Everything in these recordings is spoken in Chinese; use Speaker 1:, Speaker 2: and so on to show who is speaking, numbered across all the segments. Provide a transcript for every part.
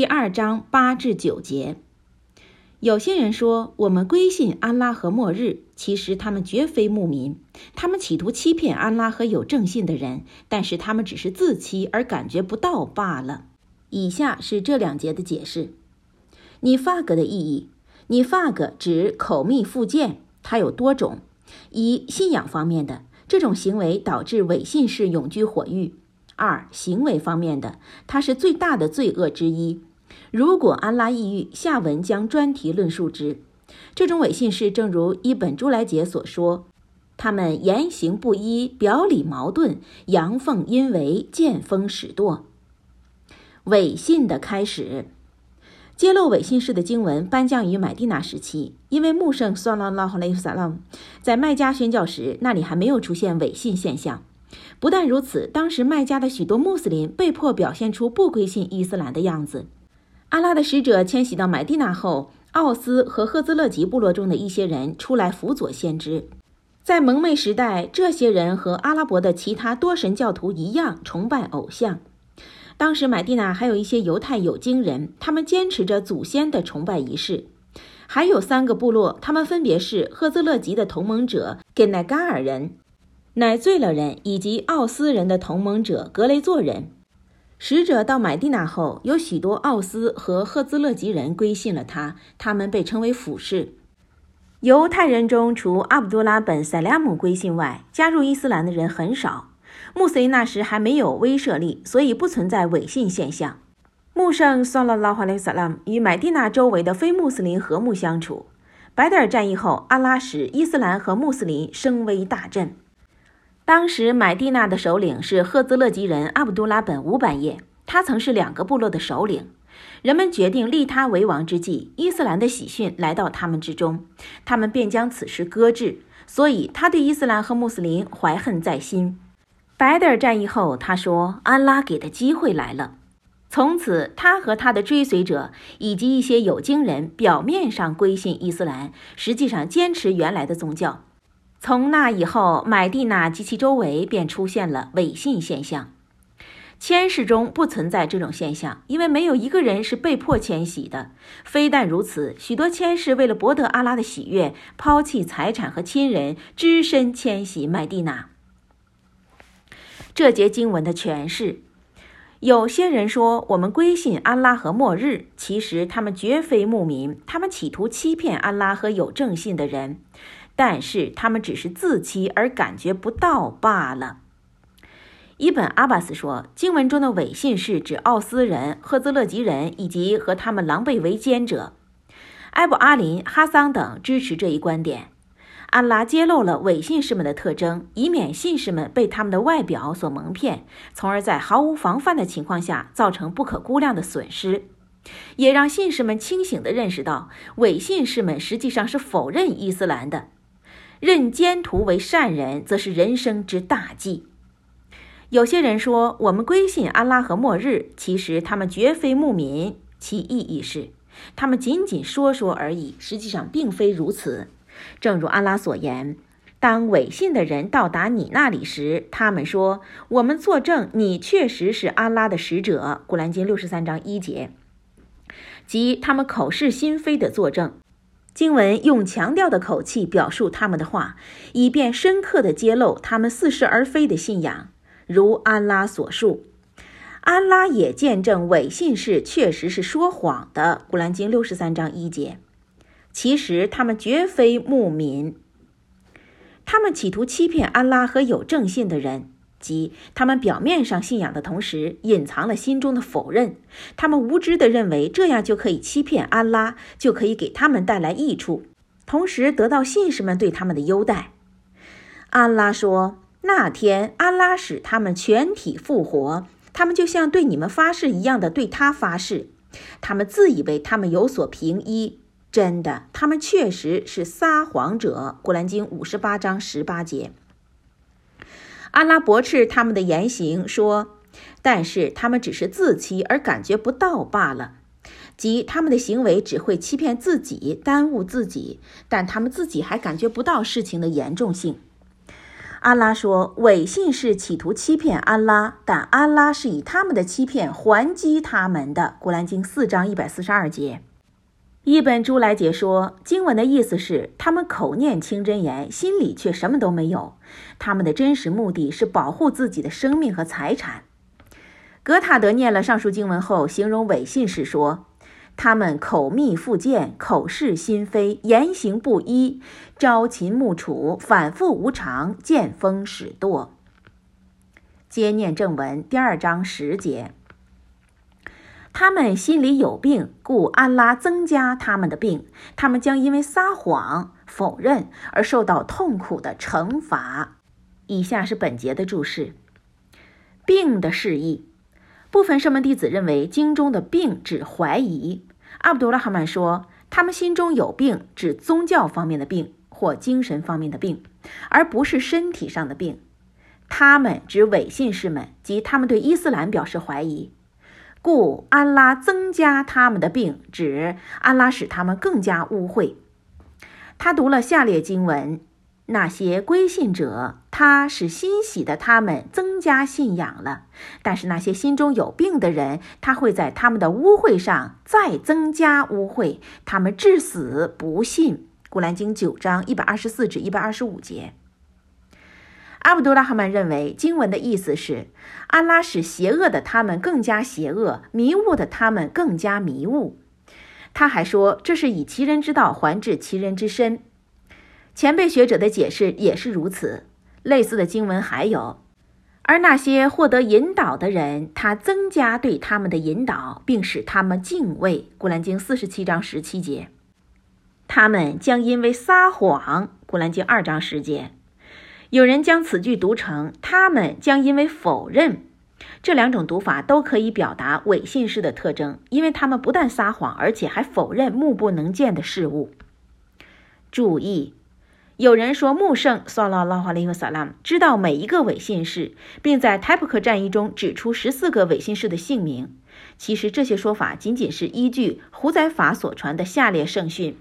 Speaker 1: 第二章八至九节。有些人说我们归信安拉和末日，其实他们绝非牧民，他们企图欺骗安拉和有正信的人，但是他们只是自欺而感觉不到罢了。以下是这两节的解释：你发格的意义，你发格指口蜜腹剑，它有多种。一、信仰方面的，这种行为导致伪信士永居火狱；二、行为方面的，它是最大的罪恶之一。如果安拉抑郁，下文将专题论述之。这种伪信士，正如伊本·朱莱杰所说，他们言行不一，表里矛盾，阳奉阴违，见风使舵。伪信的开始，揭露伪信士的经文颁降于买地那时期，因为穆圣算拉拉哈雷萨拉在麦加宣教时，那里还没有出现伪信现象。不但如此，当时麦加的许多穆斯林被迫表现出不归信伊斯兰的样子。阿拉的使者迁徙到买地那后，奥斯和赫兹勒吉部落中的一些人出来辅佐先知。在蒙昧时代，这些人和阿拉伯的其他多神教徒一样崇拜偶像。当时买地那还有一些犹太有经人，他们坚持着祖先的崇拜仪式。还有三个部落，他们分别是赫兹勒吉的同盟者给乃嘎尔人、乃罪勒人以及奥斯人的同盟者格雷作人。使者到买地那后，有许多奥斯和赫兹勒吉人归信了他，他们被称为辅士。犹太人中，除阿卜杜拉本·塞拉姆归信外，加入伊斯兰的人很少。穆斯林那时还没有威慑力，所以不存在伪信现象。穆圣萨拉拉哈雷萨拉姆与买地那周围的非穆斯林和睦相处。白德尔战役后，阿拉使伊斯兰和穆斯林声威大振。当时买地那的首领是赫兹勒吉人阿卜杜拉本乌百叶，他曾是两个部落的首领。人们决定立他为王之际，伊斯兰的喜讯来到他们之中，他们便将此事搁置。所以他对伊斯兰和穆斯林怀恨在心。白德尔战役后，他说：“安拉给的机会来了。”从此，他和他的追随者以及一些有经人表面上归信伊斯兰，实际上坚持原来的宗教。从那以后，买地那及其周围便出现了伪信现象。迁徙中不存在这种现象，因为没有一个人是被迫迁徙的。非但如此，许多迁徙为了博得阿拉的喜悦，抛弃财产和亲人，只身迁徙麦地那。这节经文的诠释：有些人说我们归信安拉和末日，其实他们绝非牧民，他们企图欺骗安拉和有正信的人。但是他们只是自欺而感觉不到罢了。伊本·阿巴斯说，经文中的伪信是指奥斯人、赫兹勒吉人以及和他们狼狈为奸者。埃布·阿林、哈桑等支持这一观点。安拉揭露了伪信士们的特征，以免信士们被他们的外表所蒙骗，从而在毫无防范的情况下造成不可估量的损失。也让信士们清醒地认识到，伪信士们实际上是否认伊斯兰的。认奸徒为善人，则是人生之大忌。有些人说我们归信安拉和末日，其实他们绝非牧民。其意义是，他们仅仅说说而已，实际上并非如此。正如安拉所言：“当伪信的人到达你那里时，他们说：‘我们作证，你确实是安拉的使者。’”古兰经六十三章一节，即他们口是心非的作证。经文用强调的口气表述他们的话，以便深刻地揭露他们似是而非的信仰。如安拉所述，安拉也见证伪信士确实是说谎的。古兰经六十三章一节。其实他们绝非牧民，他们企图欺骗安拉和有正信的人。即他们表面上信仰的同时，隐藏了心中的否认。他们无知地认为这样就可以欺骗安拉，就可以给他们带来益处，同时得到信士们对他们的优待。安拉说：“那天安拉使他们全体复活，他们就像对你们发誓一样的对他发誓。他们自以为他们有所凭依，真的，他们确实是撒谎者。”古兰经五十八章十八节。阿拉驳斥他们的言行，说：“但是他们只是自欺而感觉不到罢了，即他们的行为只会欺骗自己，耽误自己，但他们自己还感觉不到事情的严重性。”安拉说，伪信是企图欺骗安拉，但安拉是以他们的欺骗还击他们的。古兰经四章一百四十二节。一本朱来解说，经文的意思是，他们口念清真言，心里却什么都没有。他们的真实目的是保护自己的生命和财产。格塔德念了上述经文后，形容伪信士说。他们口蜜腹剑，口是心非，言行不一，朝秦暮楚，反复无常，见风使舵。接念正文第二章十节。他们心里有病，故安拉增加他们的病。他们将因为撒谎、否认而受到痛苦的惩罚。以下是本节的注释：病的释义。部分圣门弟子认为，经中的病指怀疑。阿卜杜拉哈曼说，他们心中有病，指宗教方面的病或精神方面的病，而不是身体上的病。他们指伪信士们，即他们对伊斯兰表示怀疑，故安拉增加他们的病，指安拉使他们更加污秽。他读了下列经文。那些归信者，他是欣喜的，他们增加信仰了；但是那些心中有病的人，他会在他们的污秽上再增加污秽，他们至死不信。古兰经九章一百二十四至一百二十五节。阿卜杜拉哈曼认为，经文的意思是，安拉使邪恶的他们更加邪恶，迷雾的他们更加迷雾。他还说，这是以其人之道还治其人之身。前辈学者的解释也是如此。类似的经文还有，而那些获得引导的人，他增加对他们的引导，并使他们敬畏。古兰经四十七章十七节。他们将因为撒谎。古兰经二章十节。有人将此句读成他们将因为否认。这两种读法都可以表达伪信士的特征，因为他们不但撒谎，而且还否认目不能见的事物。注意。有人说，穆圣（萨拉拉哈利和萨拉姆）知道每一个伪信士，并在泰普克战役中指出十四个伪信士的姓名。其实，这些说法仅仅是依据胡宰法所传的下列圣训。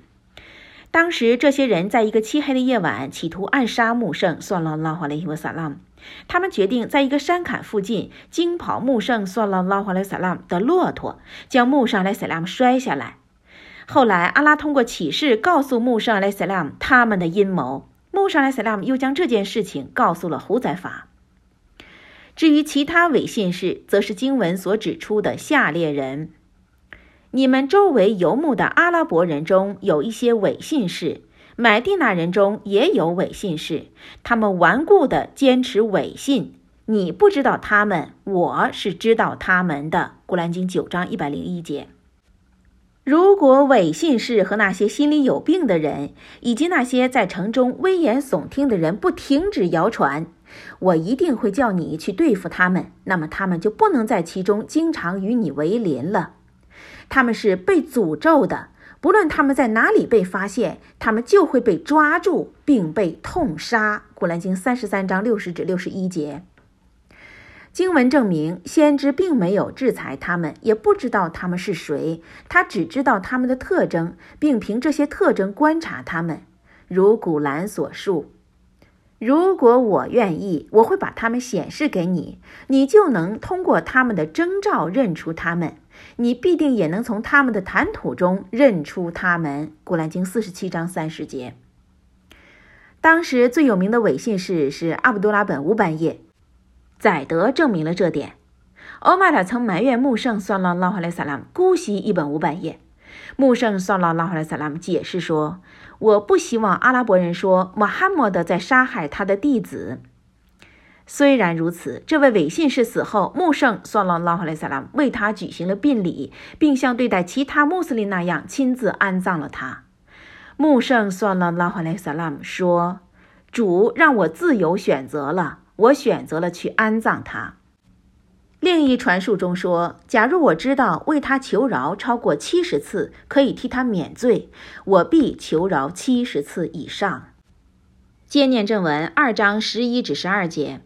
Speaker 1: 当时，这些人在一个漆黑的夜晚，企图暗杀穆圣（萨拉拉哈利和萨拉姆）。他们决定在一个山坎附近惊跑穆圣（算拉拉哈雷萨拉姆）的骆驼，将穆圣莱萨拉姆摔下来。后来，阿拉通过启示告诉穆圣莱塞拉姆他们的阴谋。穆圣莱塞拉姆又将这件事情告诉了胡宰法。至于其他伪信士，则是经文所指出的下列人：你们周围游牧的阿拉伯人中有一些伪信士，买地那人中也有伪信士，他们顽固地坚持伪信。你不知道他们，我是知道他们的。古兰经九章一百零一节。如果伪信士和那些心里有病的人，以及那些在城中危言耸听的人不停止谣传，我一定会叫你去对付他们。那么他们就不能在其中经常与你为邻了。他们是被诅咒的，不论他们在哪里被发现，他们就会被抓住并被痛杀。古兰经三十三章六十至六十一节。经文证明，先知并没有制裁他们，也不知道他们是谁。他只知道他们的特征，并凭这些特征观察他们。如古兰所述：“如果我愿意，我会把他们显示给你，你就能通过他们的征兆认出他们。你必定也能从他们的谈吐中认出他们。”古兰经四十七章三十节。当时最有名的伪信士是阿卜杜拉本乌班叶。载德证明了这点。欧麦尔曾埋怨穆圣（算拉拉哈莱萨拉姆）姑息一本五百页。穆圣（算拉拉哈莱萨拉姆）解释说：“我不希望阿拉伯人说穆罕默德在杀害他的弟子。”虽然如此，这位伪信士死后，穆圣（算拉拉哈莱萨拉）为他举行了殡礼，并像对待其他穆斯林那样亲自安葬了他。穆圣（算拉拉哈莱萨拉姆）说：“主让我自由选择了。”我选择了去安葬他。另一传述中说，假如我知道为他求饶超过七十次可以替他免罪，我必求饶七十次以上。接念正文二章十一至十二节。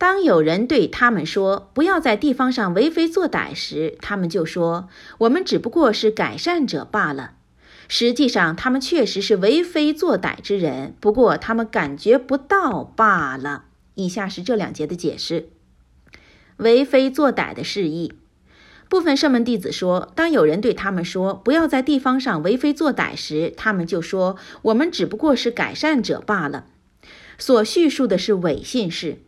Speaker 1: 当有人对他们说不要在地方上为非作歹时，他们就说我们只不过是改善者罢了。实际上他们确实是为非作歹之人，不过他们感觉不到罢了。以下是这两节的解释：为非作歹的示意。部分圣门弟子说，当有人对他们说不要在地方上为非作歹时，他们就说我们只不过是改善者罢了。所叙述的是伪信事，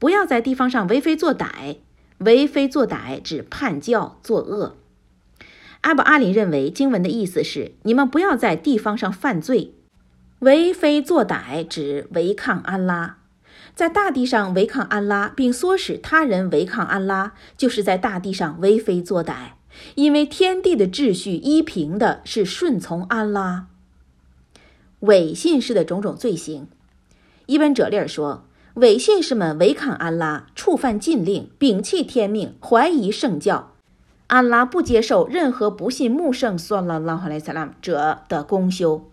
Speaker 1: 不要在地方上为非作歹。为非作歹指叛教作恶。阿卜阿林认为经文的意思是你们不要在地方上犯罪。为非作歹指违抗安拉。在大地上违抗安拉，并唆使他人违抗安拉，就是在大地上为非作歹。因为天地的秩序依凭的是顺从安拉。伪信式的种种罪行，伊本哲利尔说，伪信士们违抗安拉，触犯禁令，摒弃天命，怀疑圣教。安拉不接受任何不信穆圣算了拉哈莱萨拉姆者的公修。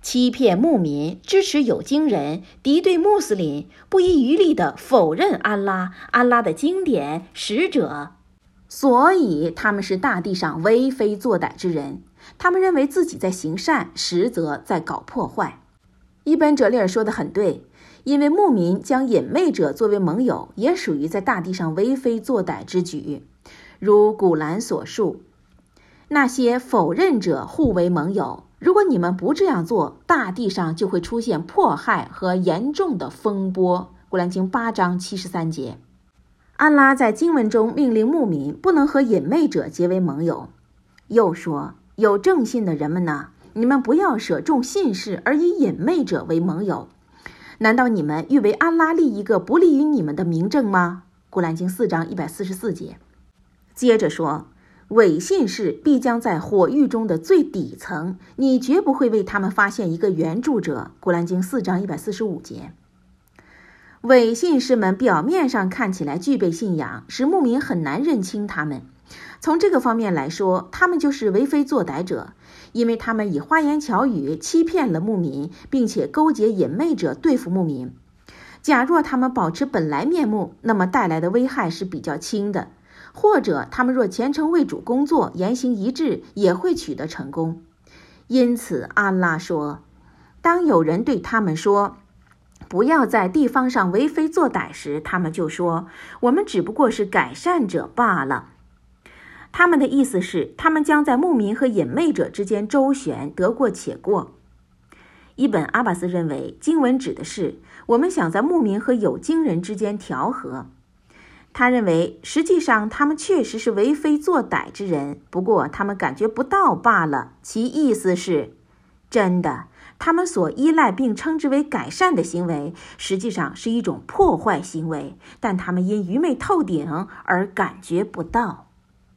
Speaker 1: 欺骗牧民，支持有经人，敌对穆斯林，不遗余力地否认安拉、安拉的经典、使者，所以他们是大地上为非作歹之人。他们认为自己在行善，实则在搞破坏。伊本·哲利尔说的很对，因为牧民将隐魅者作为盟友，也属于在大地上为非作歹之举。如古兰所述，那些否认者互为盟友。如果你们不这样做，大地上就会出现迫害和严重的风波。古兰经八章七十三节，安拉在经文中命令牧民不能和隐昧者结为盟友，又说：“有正信的人们呢，你们不要舍重信士而以隐昧者为盟友。难道你们欲为安拉立一个不利于你们的明证吗？”古兰经四章一百四十四节，接着说。伪信士必将在火狱中的最底层，你绝不会为他们发现一个援助者。古兰经四章一百四十五节。伪信士们表面上看起来具备信仰，使牧民很难认清他们。从这个方面来说，他们就是为非作歹者，因为他们以花言巧语欺骗了牧民，并且勾结隐魅者对付牧民。假若他们保持本来面目，那么带来的危害是比较轻的。或者他们若虔诚为主工作，言行一致，也会取得成功。因此，安拉说：“当有人对他们说，不要在地方上为非作歹时，他们就说：我们只不过是改善者罢了。他们的意思是，他们将在牧民和隐魅者之间周旋，得过且过。伊本阿巴斯认为，经文指的是我们想在牧民和有经人之间调和。”他认为，实际上他们确实是为非作歹之人，不过他们感觉不到罢了。其意思是，真的，他们所依赖并称之为改善的行为，实际上是一种破坏行为，但他们因愚昧透顶而感觉不到。